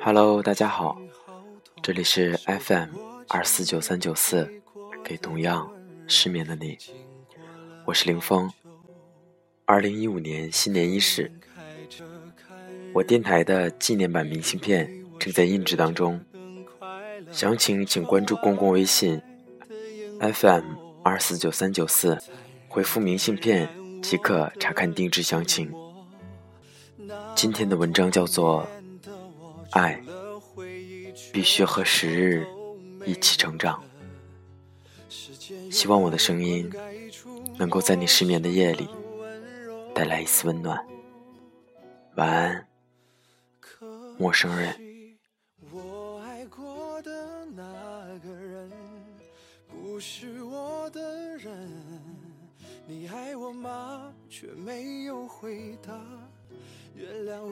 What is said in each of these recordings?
Hello，大家好，这里是 FM 二四九三九四，给同样失眠的你，我是林峰。二零一五年新年伊始，我电台的纪念版明信片正在印制当中，详情请关注公共微信 FM 二四九三九四，回复明信片即可查看定制详情。今天的文章叫做《爱必须和时日一起成长》，希望我的声音能够在你失眠的夜里带来一丝温暖。晚安，陌生人。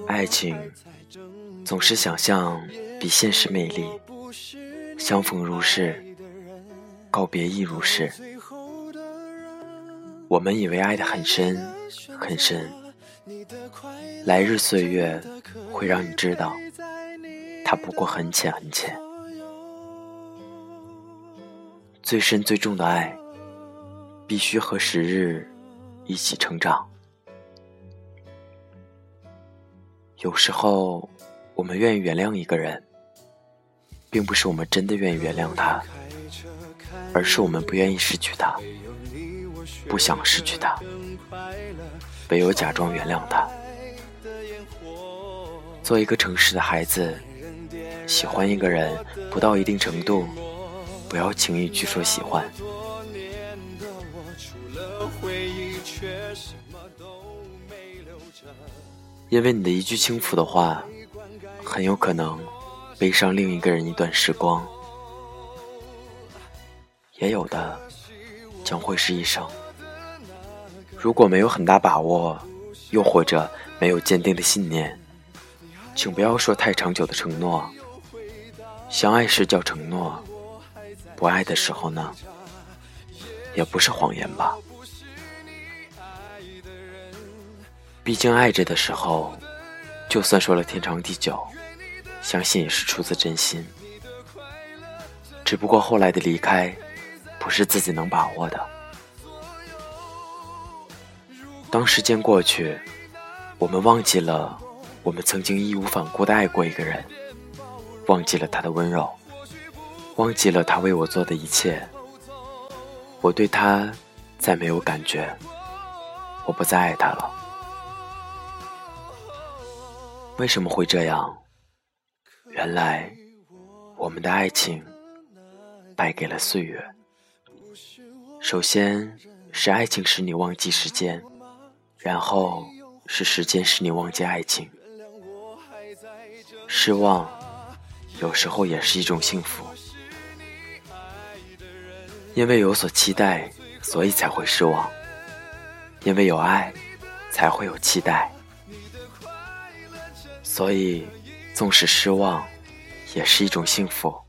爱情总是想象比现实美丽，相逢如是，告别亦如是。我们以为爱得很深很深，来日岁月会让你知道，它不过很浅很浅。最深最重的爱，必须和时日一起成长。有时候，我们愿意原谅一个人，并不是我们真的愿意原谅他，而是我们不愿意失去他，不想失去他，唯有假装原谅他。做一个诚实的孩子，喜欢一个人不到一定程度，不要轻易去说喜欢。因为你的一句轻浮的话，很有可能悲伤另一个人一段时光，也有的将会是一生。如果没有很大把握，又或者没有坚定的信念，请不要说太长久的承诺。相爱时叫承诺，不爱的时候呢，也不是谎言吧。毕竟爱着的时候，就算说了天长地久，相信也是出自真心。只不过后来的离开，不是自己能把握的。当时间过去，我们忘记了我们曾经义无反顾的爱过一个人，忘记了他的温柔，忘记了他为我做的一切。我对他再没有感觉，我不再爱他了。为什么会这样？原来，我们的爱情败给了岁月。首先是爱情使你忘记时间，然后是时间使你忘记爱情。失望有时候也是一种幸福，因为有所期待，所以才会失望；因为有爱，才会有期待。所以，纵使失望，也是一种幸福。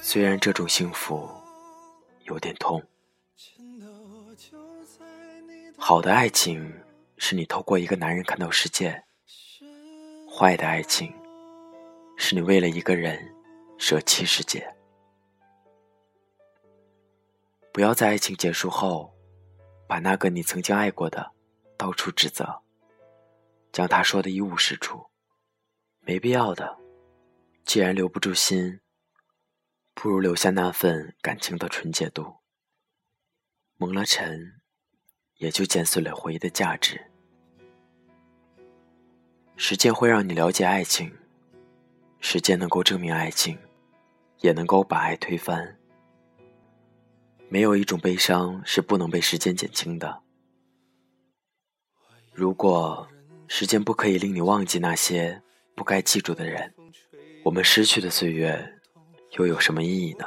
虽然这种幸福有点痛。好的爱情是你透过一个男人看到世界；坏的爱情是你为了一个人舍弃世界。不要在爱情结束后，把那个你曾经爱过的到处指责，将他说的一无是处。没必要的，既然留不住心，不如留下那份感情的纯洁度。蒙了尘，也就剪碎了回忆的价值。时间会让你了解爱情，时间能够证明爱情，也能够把爱推翻。没有一种悲伤是不能被时间减轻的。如果时间不可以令你忘记那些。不该记住的人，我们失去的岁月又有什么意义呢？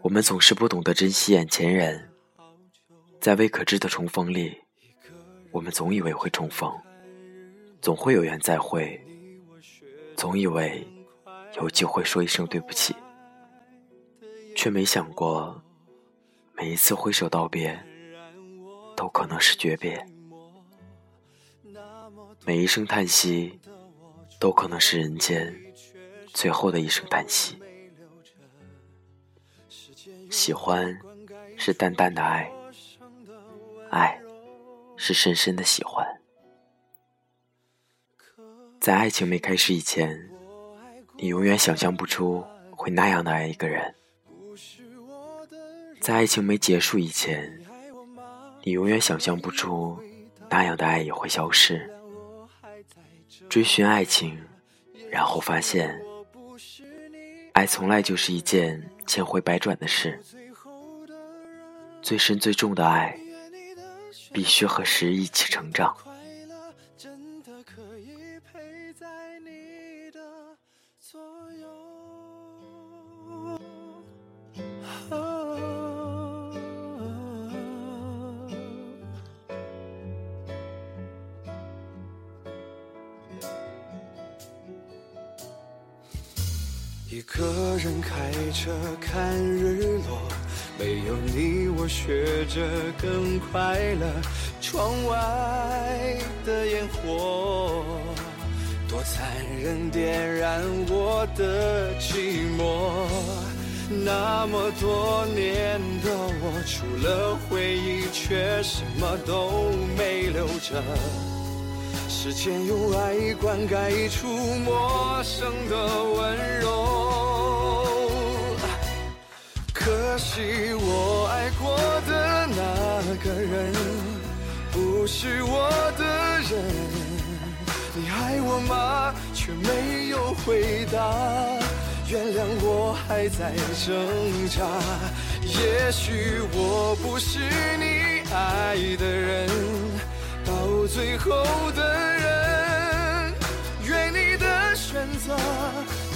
我们总是不懂得珍惜眼前人，在未可知的重逢里，我们总以为会重逢，总会有缘再会，总以为有机会说一声对不起，却没想过，每一次挥手道别，都可能是诀别。每一声叹息，都可能是人间最后的一声叹息。喜欢是淡淡的爱，爱是深深的喜欢。在爱情没开始以前，你永远想象不出会那样的爱一个人。在爱情没结束以前，你永远想象不出那样的爱也会消失。追寻爱情，然后发现，爱从来就是一件千回百转的事。最深最重的爱，必须和时一起成长。一个人开车看日落，没有你我学着更快乐。窗外的烟火，多残忍，点燃我的寂寞。那么多年的我，除了回忆，却什么都没留着。时间用爱灌溉出陌生的温柔，惜我爱过的那个人不是我的人。你爱我吗？却没有回答。原谅我还在挣扎。也许我不是你爱的人。到最后的人，愿你的选择，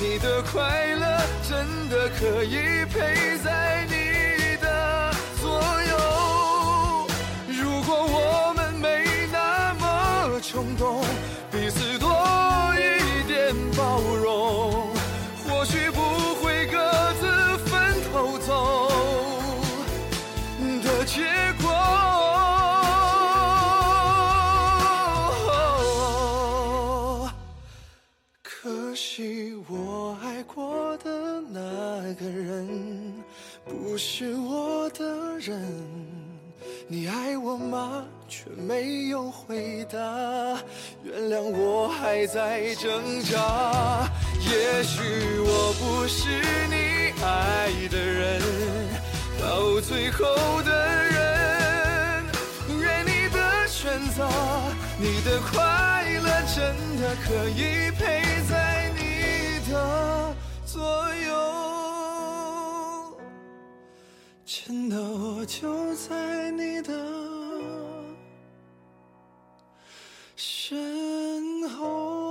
你的快乐，真的可以陪在你的左右。如果我们没那么冲动，彼此多一点包容，或许不会各自分头走的结果。可惜我那个人不是我的人，你爱我吗？却没有回答。原谅我还在挣扎。也许我不是你爱的人，到最后的人，愿你的选择，你的快乐，真的可以陪在你的左右。就在你的身后。